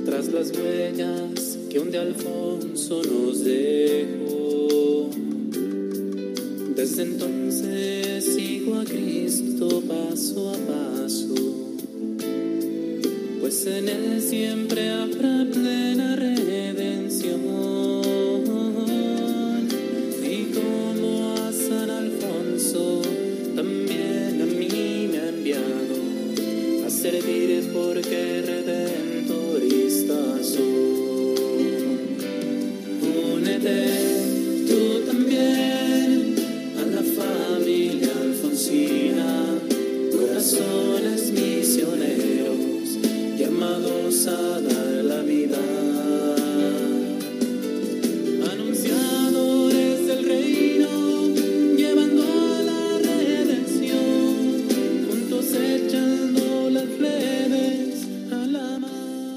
tras las huellas que un de Alfonso nos dejó. Desde entonces sigo a Cristo paso a paso, pues en Él siempre habrá plena redención. Y como a San Alfonso, también a mí me ha enviado a servir porque redentorista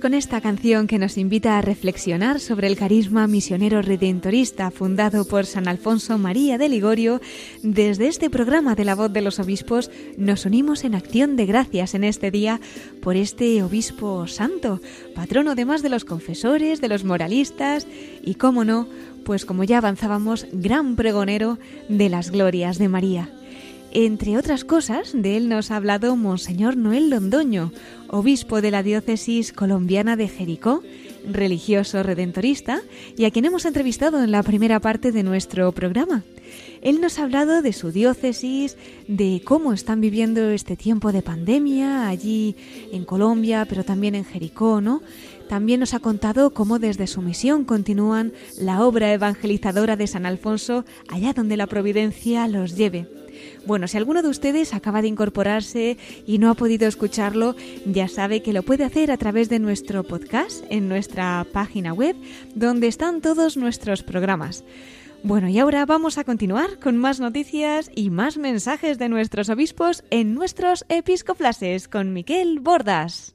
Con esta canción que nos invita a reflexionar sobre el carisma misionero redentorista fundado por San Alfonso María de Ligorio, desde este programa de la voz de los obispos nos unimos en acción de gracias en este día por este obispo santo, patrono además de los confesores, de los moralistas y, cómo no, pues como ya avanzábamos, gran pregonero de las glorias de María. Entre otras cosas, de él nos ha hablado Monseñor Noel Londoño, obispo de la diócesis colombiana de Jericó, religioso redentorista, y a quien hemos entrevistado en la primera parte de nuestro programa. Él nos ha hablado de su diócesis, de cómo están viviendo este tiempo de pandemia allí en Colombia, pero también en Jericó, ¿no? También nos ha contado cómo desde su misión continúan la obra evangelizadora de San Alfonso allá donde la providencia los lleve. Bueno, si alguno de ustedes acaba de incorporarse y no ha podido escucharlo, ya sabe que lo puede hacer a través de nuestro podcast en nuestra página web, donde están todos nuestros programas. Bueno, y ahora vamos a continuar con más noticias y más mensajes de nuestros obispos en nuestros episcoplases con Miquel Bordas.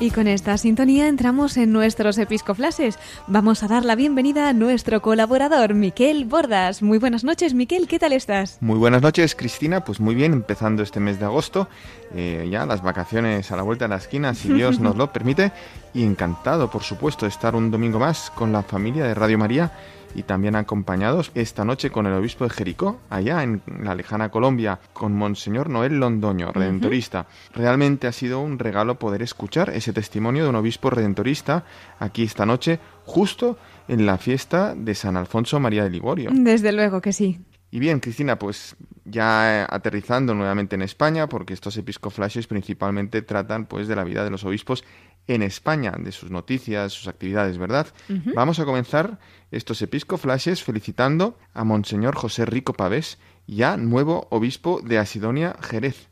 Y con esta sintonía entramos en nuestros episcoflases. Vamos a dar la bienvenida a nuestro colaborador, Miquel Bordas. Muy buenas noches, Miquel, ¿qué tal estás? Muy buenas noches, Cristina. Pues muy bien, empezando este mes de agosto, eh, ya las vacaciones a la vuelta de la esquina, si Dios nos lo permite. Y encantado, por supuesto, de estar un domingo más con la familia de Radio María y también acompañados esta noche con el obispo de Jericó, allá en la lejana Colombia, con Monseñor Noel Londoño, redentorista. Realmente ha sido un regalo poder escuchar ese testimonio de un obispo redentorista aquí esta noche, justo en la fiesta de San Alfonso María de Ligorio. Desde luego que sí. Y bien, Cristina, pues ya aterrizando nuevamente en España, porque estos episcoflashes principalmente tratan pues de la vida de los obispos en España, de sus noticias, sus actividades, ¿verdad? Vamos a comenzar estos episcoflashes felicitando a Monseñor José Rico Pavés, ya nuevo obispo de Asidonia Jerez.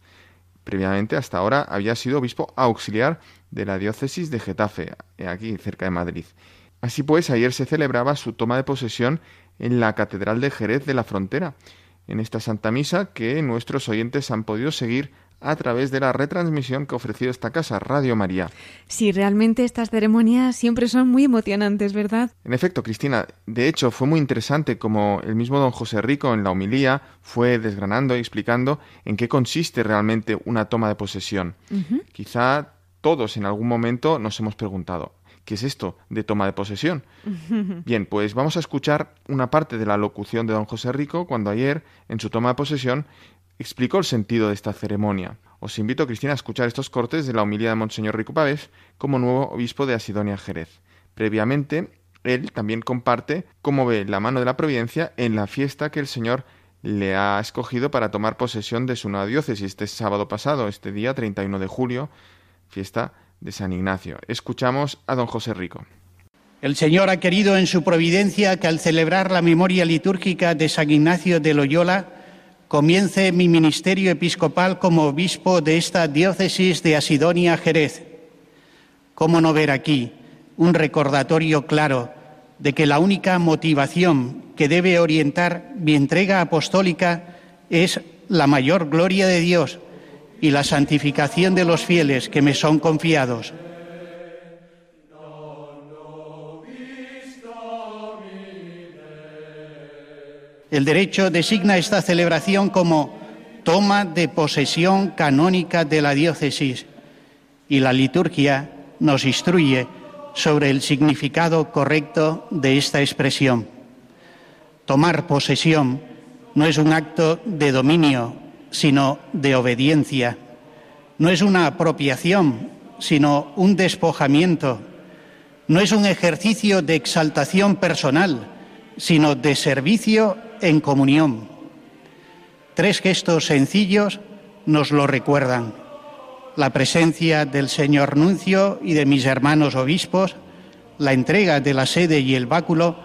Previamente, hasta ahora, había sido obispo auxiliar de la diócesis de Getafe, aquí cerca de Madrid. Así pues, ayer se celebraba su toma de posesión en la Catedral de Jerez de la Frontera, en esta Santa Misa que nuestros oyentes han podido seguir a través de la retransmisión que ha ofrecido esta casa, Radio María. Sí, realmente estas ceremonias siempre son muy emocionantes, ¿verdad? En efecto, Cristina, de hecho fue muy interesante como el mismo don José Rico en la homilía fue desgranando y explicando en qué consiste realmente una toma de posesión. Quizá todos en algún momento nos hemos preguntado, ¿qué es esto de toma de posesión? Bien, pues vamos a escuchar una parte de la locución de don José Rico cuando ayer, en su toma de posesión, explicó el sentido de esta ceremonia. Os invito, Cristina, a escuchar estos cortes de la homilía de Monseñor Rico Pavés como nuevo obispo de Asidonia Jerez. Previamente, él también comparte cómo ve la mano de la providencia en la fiesta que el Señor le ha escogido para tomar posesión de su nueva diócesis este sábado pasado, este día 31 de julio, fiesta de San Ignacio. Escuchamos a don José Rico. El Señor ha querido en su providencia que al celebrar la memoria litúrgica de San Ignacio de Loyola, comience mi ministerio episcopal como obispo de esta diócesis de Asidonia Jerez. ¿Cómo no ver aquí un recordatorio claro de que la única motivación que debe orientar mi entrega apostólica es la mayor gloria de Dios y la santificación de los fieles que me son confiados? El derecho designa esta celebración como toma de posesión canónica de la diócesis y la liturgia nos instruye sobre el significado correcto de esta expresión. Tomar posesión no es un acto de dominio, sino de obediencia. No es una apropiación, sino un despojamiento. No es un ejercicio de exaltación personal, sino de servicio en comunión. Tres gestos sencillos nos lo recuerdan. La presencia del señor nuncio y de mis hermanos obispos, la entrega de la sede y el báculo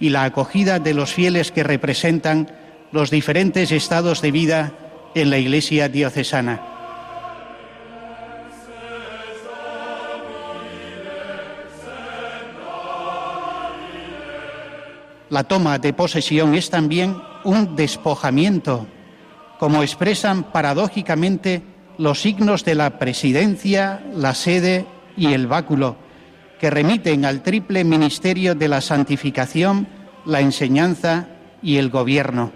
y la acogida de los fieles que representan los diferentes estados de vida en la Iglesia diocesana. La toma de posesión es también un despojamiento, como expresan paradójicamente los signos de la presidencia, la sede y el báculo, que remiten al triple ministerio de la santificación, la enseñanza y el gobierno.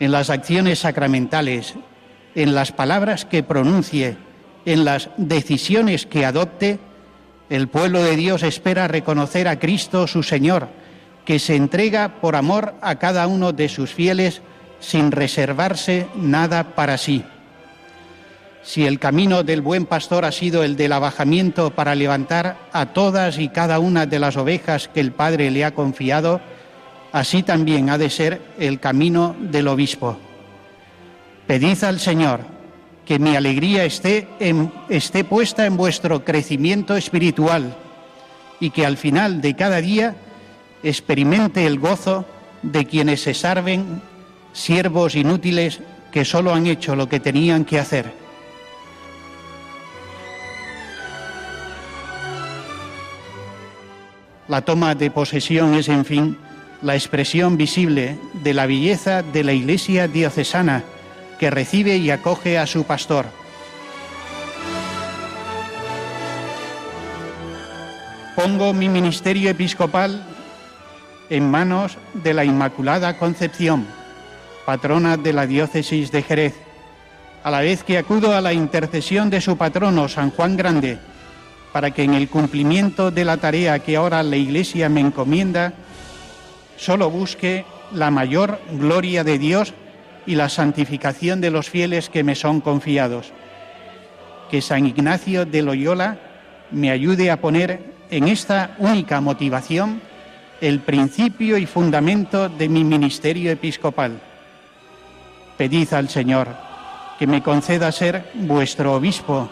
En las acciones sacramentales, en las palabras que pronuncie, en las decisiones que adopte, el pueblo de Dios espera reconocer a Cristo su Señor, que se entrega por amor a cada uno de sus fieles sin reservarse nada para sí. Si el camino del buen pastor ha sido el del abajamiento para levantar a todas y cada una de las ovejas que el Padre le ha confiado, así también ha de ser el camino del obispo. Pedid al Señor que mi alegría esté, esté puesta en vuestro crecimiento espiritual y que al final de cada día experimente el gozo de quienes se salven, siervos inútiles que solo han hecho lo que tenían que hacer. La toma de posesión es, en fin, la expresión visible de la belleza de la Iglesia diocesana que recibe y acoge a su pastor. Pongo mi ministerio episcopal en manos de la Inmaculada Concepción, patrona de la diócesis de Jerez, a la vez que acudo a la intercesión de su patrono, San Juan Grande, para que en el cumplimiento de la tarea que ahora la Iglesia me encomienda, solo busque la mayor gloria de Dios y la santificación de los fieles que me son confiados. Que San Ignacio de Loyola me ayude a poner en esta única motivación el principio y fundamento de mi ministerio episcopal. Pedid al Señor que me conceda ser vuestro obispo.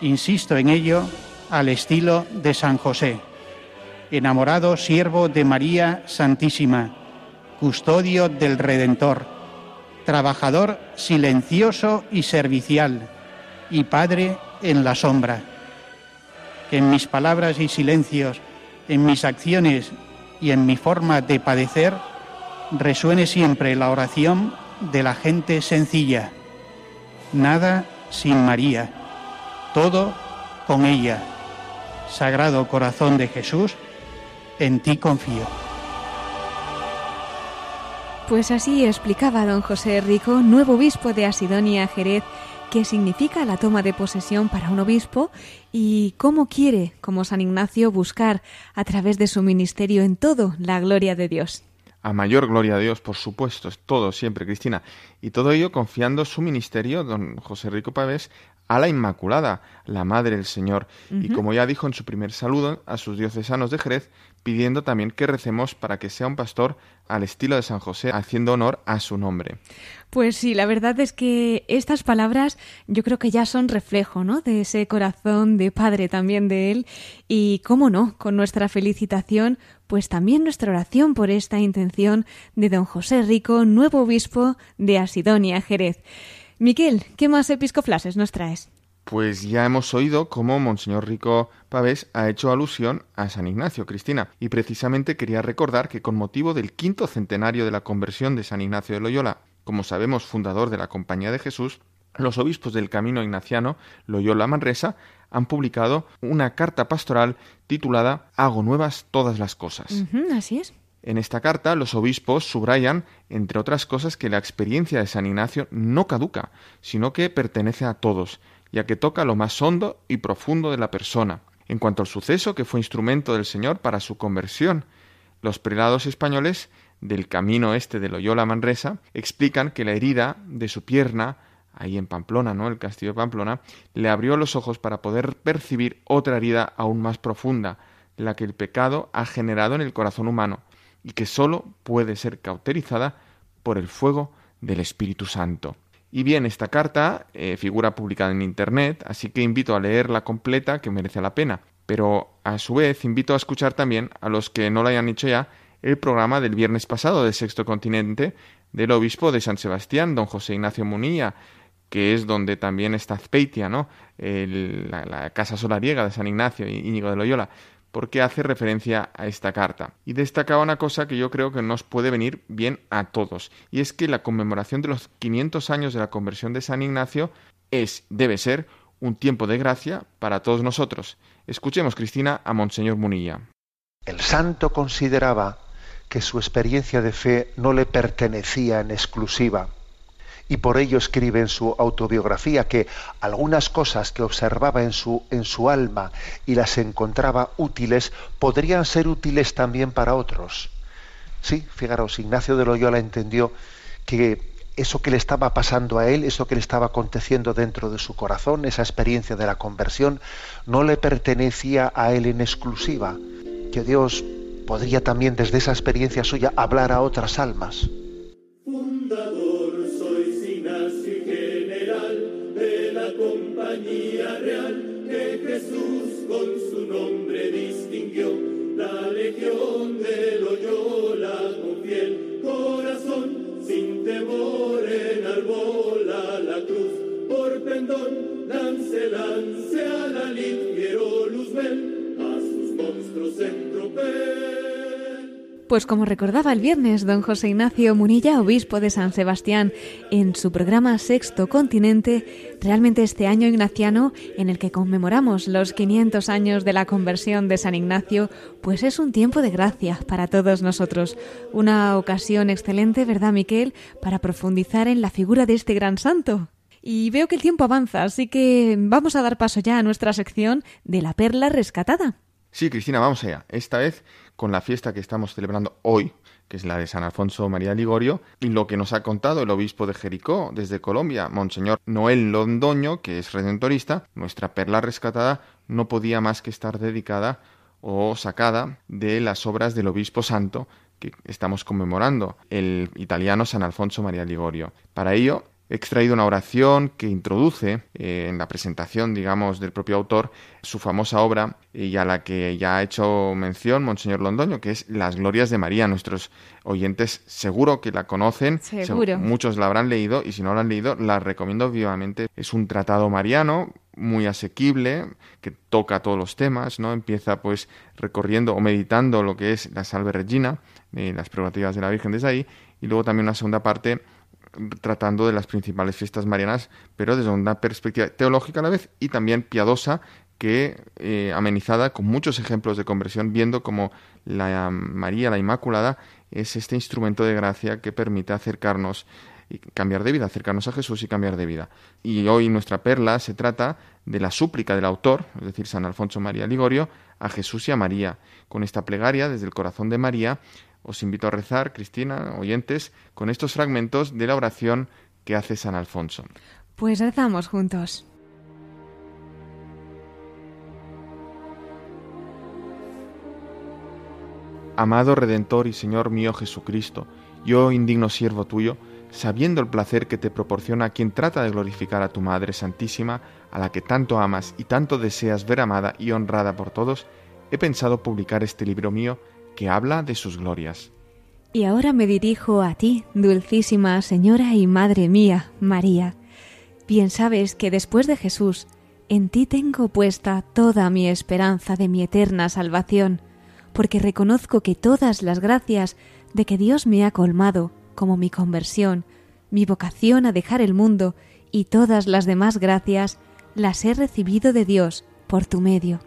Insisto en ello al estilo de San José, enamorado siervo de María Santísima, custodio del Redentor, trabajador silencioso y servicial, y padre en la sombra. Que en mis palabras y silencios, en mis acciones y en mi forma de padecer, resuene siempre la oración de la gente sencilla. Nada sin María, todo con ella. Sagrado Corazón de Jesús, en ti confío. Pues así explicaba don José Rico, nuevo obispo de Asidonia Jerez, qué significa la toma de posesión para un obispo y cómo quiere, como San Ignacio, buscar a través de su ministerio en todo la gloria de Dios. A mayor gloria a Dios, por supuesto, es todo siempre, Cristina. Y todo ello confiando su ministerio, don José Rico Pavés, a la Inmaculada, la Madre del Señor. Y como ya dijo en su primer saludo a sus diocesanos de Jerez, pidiendo también que recemos para que sea un pastor al estilo de San José, haciendo honor a su nombre. Pues sí, la verdad es que estas palabras yo creo que ya son reflejo, ¿no? De ese corazón de padre también de él y cómo no, con nuestra felicitación, pues también nuestra oración por esta intención de don José Rico, nuevo obispo de Asidonia, Jerez. Miquel, ¿qué más episcoflases nos traes? Pues ya hemos oído cómo Monseñor Rico Pavés ha hecho alusión a San Ignacio, Cristina, y precisamente quería recordar que con motivo del quinto centenario de la conversión de San Ignacio de Loyola, como sabemos fundador de la Compañía de Jesús, los obispos del Camino Ignaciano, Loyola Manresa, han publicado una carta pastoral titulada Hago nuevas todas las cosas. así es. En esta carta los obispos subrayan, entre otras cosas, que la experiencia de San Ignacio no caduca, sino que pertenece a todos, ya que toca lo más hondo y profundo de la persona. En cuanto al suceso que fue instrumento del Señor para su conversión, los prelados españoles del camino este de Loyola Manresa explican que la herida de su pierna, ahí en Pamplona, ¿no? El castillo de Pamplona, le abrió los ojos para poder percibir otra herida aún más profunda, la que el pecado ha generado en el corazón humano y que sólo puede ser cauterizada por el fuego del Espíritu Santo. Y bien, esta carta eh, figura publicada en Internet, así que invito a leerla completa, que merece la pena. Pero a su vez invito a escuchar también a los que no lo hayan hecho ya el programa del viernes pasado del Sexto Continente del obispo de San Sebastián, don José Ignacio Munilla, que es donde también está Azpeitia, ¿no? la, la, casa solariega de San Ignacio y Íñigo de Loyola porque hace referencia a esta carta. Y destacaba una cosa que yo creo que nos puede venir bien a todos, y es que la conmemoración de los 500 años de la conversión de San Ignacio es, debe ser, un tiempo de gracia para todos nosotros. Escuchemos, Cristina, a Monseñor Munilla. El santo consideraba que su experiencia de fe no le pertenecía en exclusiva y por ello escribe en su autobiografía que algunas cosas que observaba en su, en su alma y las encontraba útiles podrían ser útiles también para otros. Sí, fijaros, Ignacio de Loyola entendió que eso que le estaba pasando a él, eso que le estaba aconteciendo dentro de su corazón, esa experiencia de la conversión, no le pertenecía a él en exclusiva, que Dios podría también desde esa experiencia suya hablar a otras almas. real que Jesús con su nombre distinguió. La legión de Loyola con fiel corazón, sin temor enarbola la cruz. Por pendón, lance, lance a la luz Pues como recordaba el viernes don José Ignacio Munilla, obispo de San Sebastián, en su programa Sexto Continente, realmente este año ignaciano en el que conmemoramos los 500 años de la conversión de San Ignacio, pues es un tiempo de gracia para todos nosotros. Una ocasión excelente, ¿verdad, Miquel?, para profundizar en la figura de este gran santo. Y veo que el tiempo avanza, así que vamos a dar paso ya a nuestra sección de la perla rescatada. Sí, Cristina, vamos allá. Esta vez con la fiesta que estamos celebrando hoy, que es la de San Alfonso María Ligorio, y lo que nos ha contado el obispo de Jericó desde Colombia, Monseñor Noel Londoño, que es redentorista, nuestra perla rescatada no podía más que estar dedicada o sacada de las obras del obispo santo que estamos conmemorando, el italiano San Alfonso María Ligorio. Para ello He extraído una oración que introduce eh, en la presentación, digamos, del propio autor su famosa obra y a la que ya ha hecho mención Monseñor Londoño, que es Las Glorias de María. Nuestros oyentes seguro que la conocen, seguro. muchos la habrán leído y si no la han leído, la recomiendo vivamente. Es un tratado mariano muy asequible, que toca todos los temas, ¿no? Empieza pues recorriendo o meditando lo que es la Salve Regina, eh, las prerrogativas de la Virgen desde ahí, y luego también una segunda parte tratando de las principales fiestas marianas, pero desde una perspectiva teológica a la vez y también piadosa, que eh, amenizada con muchos ejemplos de conversión, viendo como la María, la Inmaculada, es este instrumento de gracia que permite acercarnos y cambiar de vida, acercarnos a Jesús y cambiar de vida. Y hoy nuestra perla se trata de la súplica del autor, es decir, San Alfonso María Ligorio, a Jesús y a María, con esta plegaria desde el corazón de María, os invito a rezar, Cristina, oyentes, con estos fragmentos de la oración que hace San Alfonso. Pues rezamos juntos. Amado Redentor y Señor mío Jesucristo, yo indigno siervo tuyo, sabiendo el placer que te proporciona quien trata de glorificar a tu Madre Santísima, a la que tanto amas y tanto deseas ver amada y honrada por todos, he pensado publicar este libro mío que habla de sus glorias. Y ahora me dirijo a ti, dulcísima Señora y Madre mía, María. Bien sabes que después de Jesús, en ti tengo puesta toda mi esperanza de mi eterna salvación, porque reconozco que todas las gracias de que Dios me ha colmado, como mi conversión, mi vocación a dejar el mundo y todas las demás gracias, las he recibido de Dios por tu medio.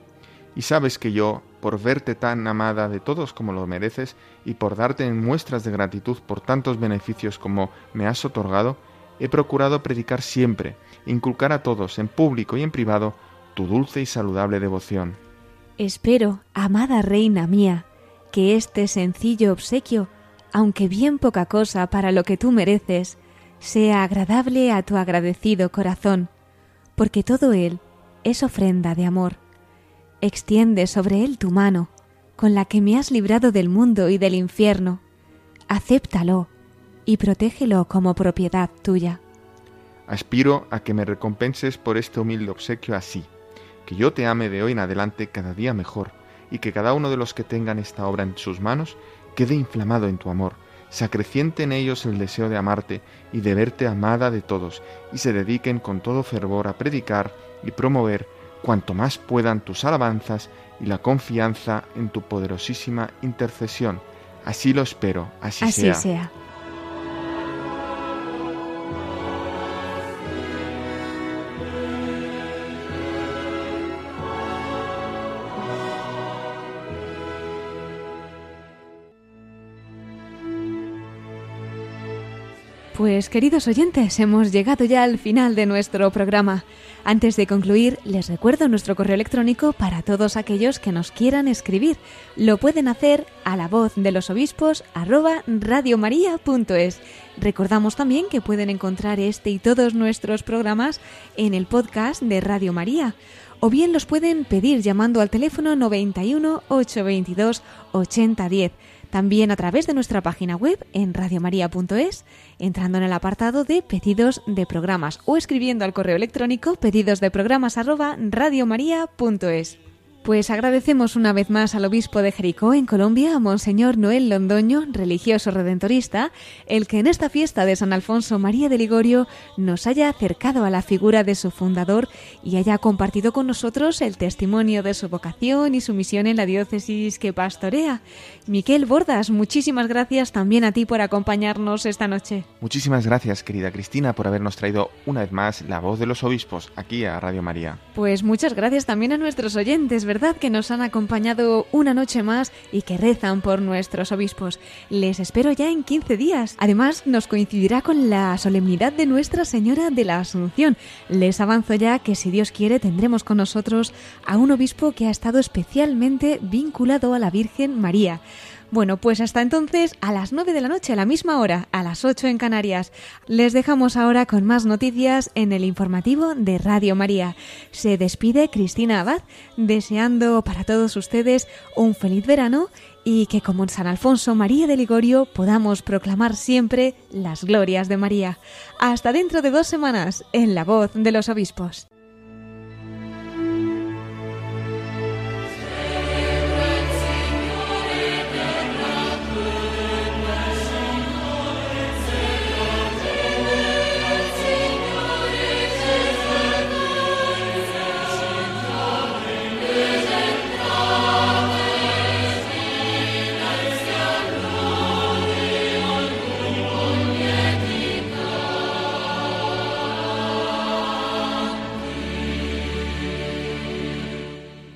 Y sabes que yo, por verte tan amada de todos como lo mereces y por darte en muestras de gratitud por tantos beneficios como me has otorgado, he procurado predicar siempre, inculcar a todos, en público y en privado, tu dulce y saludable devoción. Espero, amada reina mía, que este sencillo obsequio, aunque bien poca cosa para lo que tú mereces, sea agradable a tu agradecido corazón, porque todo él es ofrenda de amor Extiende sobre él tu mano, con la que me has librado del mundo y del infierno. Acéptalo y protégelo como propiedad tuya. Aspiro a que me recompenses por este humilde obsequio así, que yo te ame de hoy en adelante cada día mejor, y que cada uno de los que tengan esta obra en sus manos quede inflamado en tu amor, se acreciente en ellos el deseo de amarte y de verte amada de todos, y se dediquen con todo fervor a predicar y promover cuanto más puedan tus alabanzas y la confianza en tu poderosísima intercesión. Así lo espero, así, así sea. Pues queridos oyentes, hemos llegado ya al final de nuestro programa. Antes de concluir, les recuerdo nuestro correo electrónico para todos aquellos que nos quieran escribir. Lo pueden hacer a la voz de los obispos arroba radiomaria.es. Recordamos también que pueden encontrar este y todos nuestros programas en el podcast de Radio María o bien los pueden pedir llamando al teléfono 91 822 8010 también a través de nuestra página web en radiomaria.es, entrando en el apartado de pedidos de programas o escribiendo al correo electrónico pedidos Pues agradecemos una vez más al obispo de Jericó en Colombia, a Monseñor Noel Londoño, religioso redentorista, el que en esta fiesta de San Alfonso María de Ligorio nos haya acercado a la figura de su fundador y haya compartido con nosotros el testimonio de su vocación y su misión en la diócesis que pastorea. Miquel Bordas, muchísimas gracias también a ti por acompañarnos esta noche. Muchísimas gracias, querida Cristina, por habernos traído una vez más la voz de los obispos aquí a Radio María. Pues muchas gracias también a nuestros oyentes, ¿verdad? Que nos han acompañado una noche más y que rezan por nuestros obispos. Les espero ya en 15 días. Además, nos coincidirá con la solemnidad de Nuestra Señora de la Asunción. Les avanzo ya que si Dios quiere tendremos con nosotros a un obispo que ha estado especialmente vinculado a la Virgen María. Bueno, pues hasta entonces, a las 9 de la noche, a la misma hora, a las 8 en Canarias. Les dejamos ahora con más noticias en el informativo de Radio María. Se despide Cristina Abad, deseando para todos ustedes un feliz verano y que como en San Alfonso María de Ligorio podamos proclamar siempre las glorias de María. Hasta dentro de dos semanas, en la voz de los obispos.